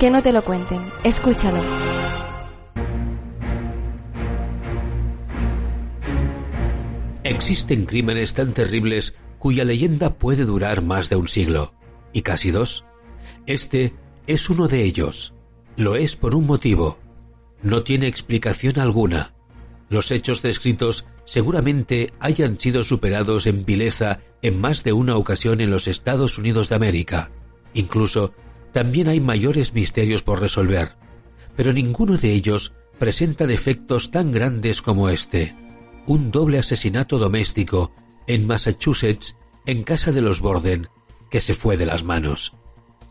Que no te lo cuenten. Escúchalo. Existen crímenes tan terribles cuya leyenda puede durar más de un siglo, y casi dos. Este es uno de ellos. Lo es por un motivo. No tiene explicación alguna. Los hechos descritos seguramente hayan sido superados en vileza en más de una ocasión en los Estados Unidos de América. Incluso también hay mayores misterios por resolver, pero ninguno de ellos presenta defectos tan grandes como este. Un doble asesinato doméstico en Massachusetts, en casa de los Borden, que se fue de las manos.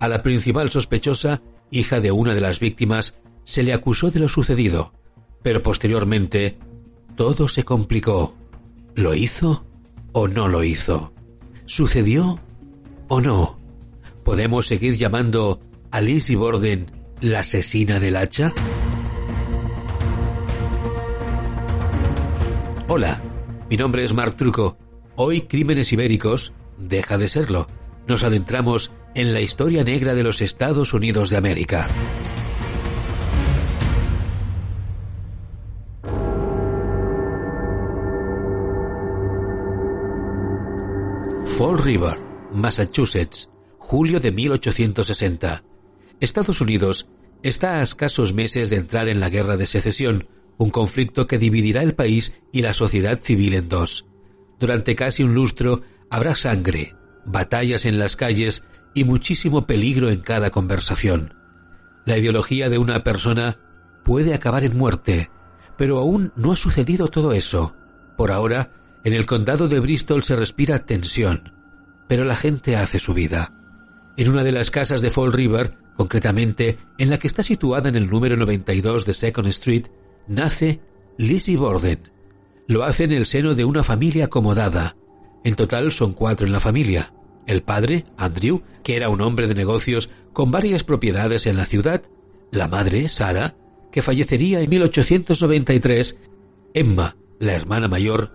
A la principal sospechosa, hija de una de las víctimas, se le acusó de lo sucedido, pero posteriormente todo se complicó. ¿Lo hizo o no lo hizo? ¿Sucedió o no? ¿Podemos seguir llamando a Lizzie Borden la asesina del hacha? Hola, mi nombre es Mark Truco. Hoy Crímenes Ibéricos deja de serlo. Nos adentramos en la historia negra de los Estados Unidos de América. Fall River, Massachusetts, julio de 1860. Estados Unidos está a escasos meses de entrar en la Guerra de Secesión, un conflicto que dividirá el país y la sociedad civil en dos. Durante casi un lustro habrá sangre, batallas en las calles y muchísimo peligro en cada conversación. La ideología de una persona puede acabar en muerte, pero aún no ha sucedido todo eso. Por ahora, en el condado de Bristol se respira tensión, pero la gente hace su vida. En una de las casas de Fall River, concretamente en la que está situada en el número 92 de Second Street, nace Lizzie Borden. Lo hace en el seno de una familia acomodada. En total son cuatro en la familia. El padre, Andrew, que era un hombre de negocios con varias propiedades en la ciudad, la madre, Sara, que fallecería en 1893, Emma, la hermana mayor,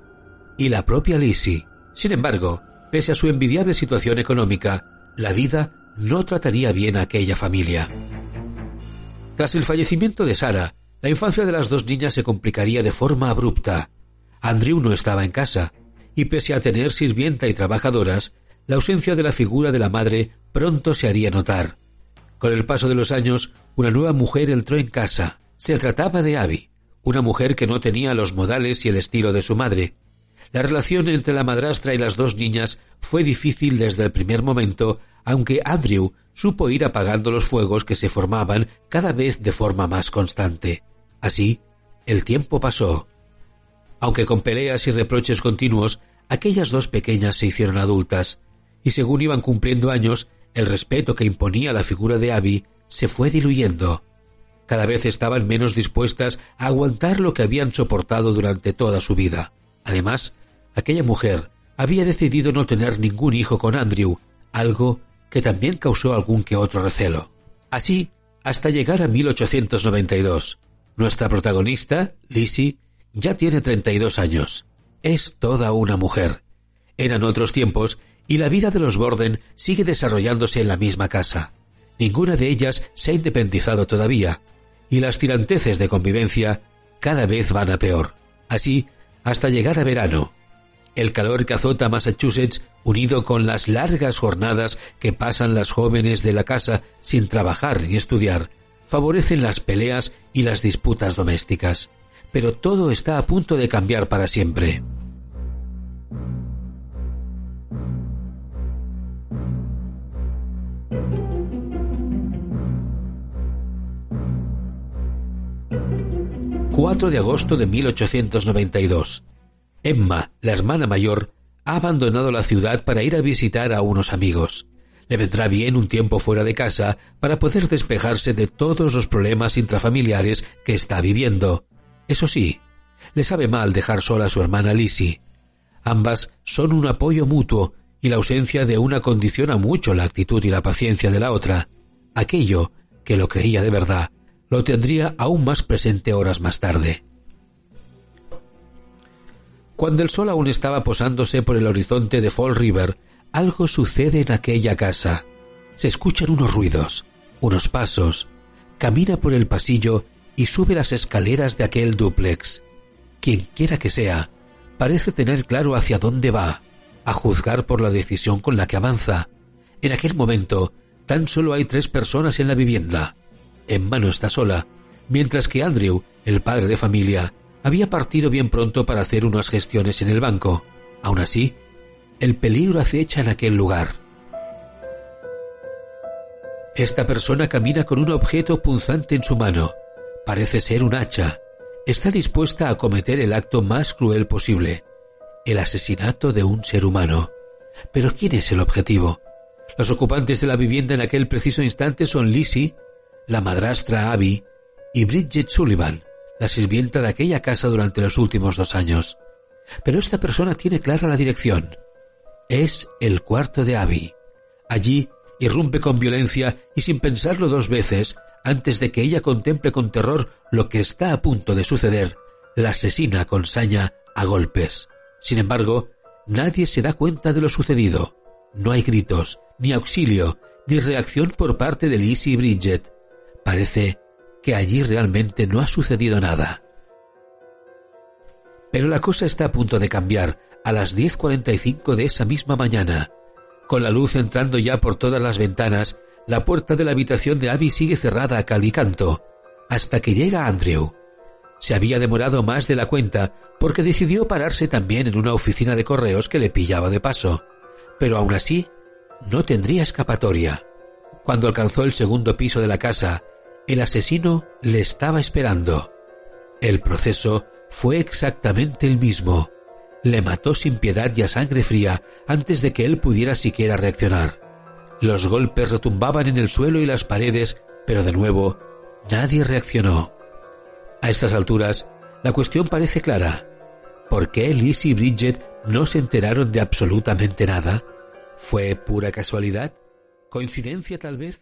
y la propia Lizzie. Sin embargo, pese a su envidiable situación económica, la vida no trataría bien a aquella familia. Tras el fallecimiento de Sara, la infancia de las dos niñas se complicaría de forma abrupta. Andrew no estaba en casa, y pese a tener sirvienta y trabajadoras, la ausencia de la figura de la madre pronto se haría notar. Con el paso de los años, una nueva mujer entró en casa. Se trataba de Abby, una mujer que no tenía los modales y el estilo de su madre. La relación entre la madrastra y las dos niñas fue difícil desde el primer momento, aunque Andrew supo ir apagando los fuegos que se formaban cada vez de forma más constante. Así, el tiempo pasó. Aunque con peleas y reproches continuos, aquellas dos pequeñas se hicieron adultas, y según iban cumpliendo años, el respeto que imponía la figura de Abby se fue diluyendo. Cada vez estaban menos dispuestas a aguantar lo que habían soportado durante toda su vida. Además, aquella mujer había decidido no tener ningún hijo con Andrew, algo que también causó algún que otro recelo. Así, hasta llegar a 1892. Nuestra protagonista, Lizzie, ya tiene 32 años. Es toda una mujer. Eran otros tiempos y la vida de los Borden sigue desarrollándose en la misma casa. Ninguna de ellas se ha independizado todavía, y las tiranteces de convivencia cada vez van a peor. Así, hasta llegar a verano. El calor que azota Massachusetts, unido con las largas jornadas que pasan las jóvenes de la casa sin trabajar ni estudiar, favorecen las peleas y las disputas domésticas. Pero todo está a punto de cambiar para siempre. ...4 de agosto de 1892... Emma, la hermana mayor, ha abandonado la ciudad para ir a visitar a unos amigos. Le vendrá bien un tiempo fuera de casa para poder despejarse de todos los problemas intrafamiliares que está viviendo. Eso sí, le sabe mal dejar sola a su hermana Lizzie. Ambas son un apoyo mutuo y la ausencia de una condiciona mucho la actitud y la paciencia de la otra. Aquello, que lo creía de verdad, lo tendría aún más presente horas más tarde. Cuando el sol aún estaba posándose por el horizonte de Fall River, algo sucede en aquella casa. Se escuchan unos ruidos. unos pasos, camina por el pasillo y sube las escaleras de aquel dúplex. Quien quiera que sea, parece tener claro hacia dónde va, a juzgar por la decisión con la que avanza. En aquel momento, tan solo hay tres personas en la vivienda. En mano está sola, mientras que Andrew, el padre de familia, había partido bien pronto para hacer unas gestiones en el banco. Aún así, el peligro acecha en aquel lugar. Esta persona camina con un objeto punzante en su mano. Parece ser un hacha. Está dispuesta a cometer el acto más cruel posible, el asesinato de un ser humano. Pero ¿quién es el objetivo? Los ocupantes de la vivienda en aquel preciso instante son Lizzie, la madrastra Abby y Bridget Sullivan, la sirvienta de aquella casa durante los últimos dos años. Pero esta persona tiene clara la dirección. Es el cuarto de Abby. Allí irrumpe con violencia y sin pensarlo dos veces, antes de que ella contemple con terror lo que está a punto de suceder, la asesina con saña a golpes. Sin embargo, nadie se da cuenta de lo sucedido. No hay gritos, ni auxilio, ni reacción por parte de Liz y Bridget. Parece que allí realmente no ha sucedido nada. Pero la cosa está a punto de cambiar a las 10.45 de esa misma mañana. Con la luz entrando ya por todas las ventanas, la puerta de la habitación de Abby sigue cerrada a cal y canto, hasta que llega Andrew. Se había demorado más de la cuenta porque decidió pararse también en una oficina de correos que le pillaba de paso, pero aún así no tendría escapatoria. Cuando alcanzó el segundo piso de la casa, el asesino le estaba esperando. El proceso fue exactamente el mismo. Le mató sin piedad y a sangre fría antes de que él pudiera siquiera reaccionar. Los golpes retumbaban en el suelo y las paredes, pero de nuevo nadie reaccionó. A estas alturas, la cuestión parece clara. ¿Por qué Liz y Bridget no se enteraron de absolutamente nada? ¿Fue pura casualidad? ¿Coincidencia tal vez?